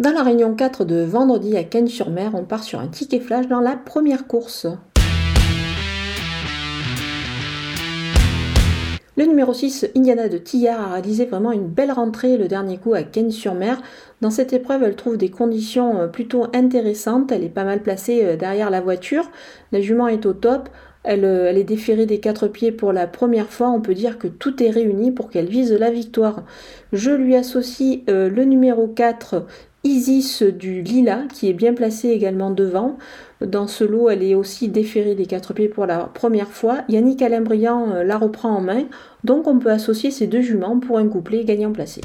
Dans la réunion 4 de vendredi à Cannes-sur-Mer, on part sur un ticket flash dans la première course. Le numéro 6, Indiana de Tillard, a réalisé vraiment une belle rentrée le dernier coup à Cannes-sur-Mer. Dans cette épreuve, elle trouve des conditions euh, plutôt intéressantes. Elle est pas mal placée euh, derrière la voiture. La jument est au top. Elle, euh, elle, est déférée des quatre pieds pour la première fois. On peut dire que tout est réuni pour qu'elle vise la victoire. Je lui associe le numéro 4, Isis du Lila, qui est bien placée également devant. Dans ce lot, elle est aussi déférée des quatre pieds pour la première fois. Yannick Alain Briand la reprend en main. Donc on peut associer ces deux juments pour un couplet gagnant placé.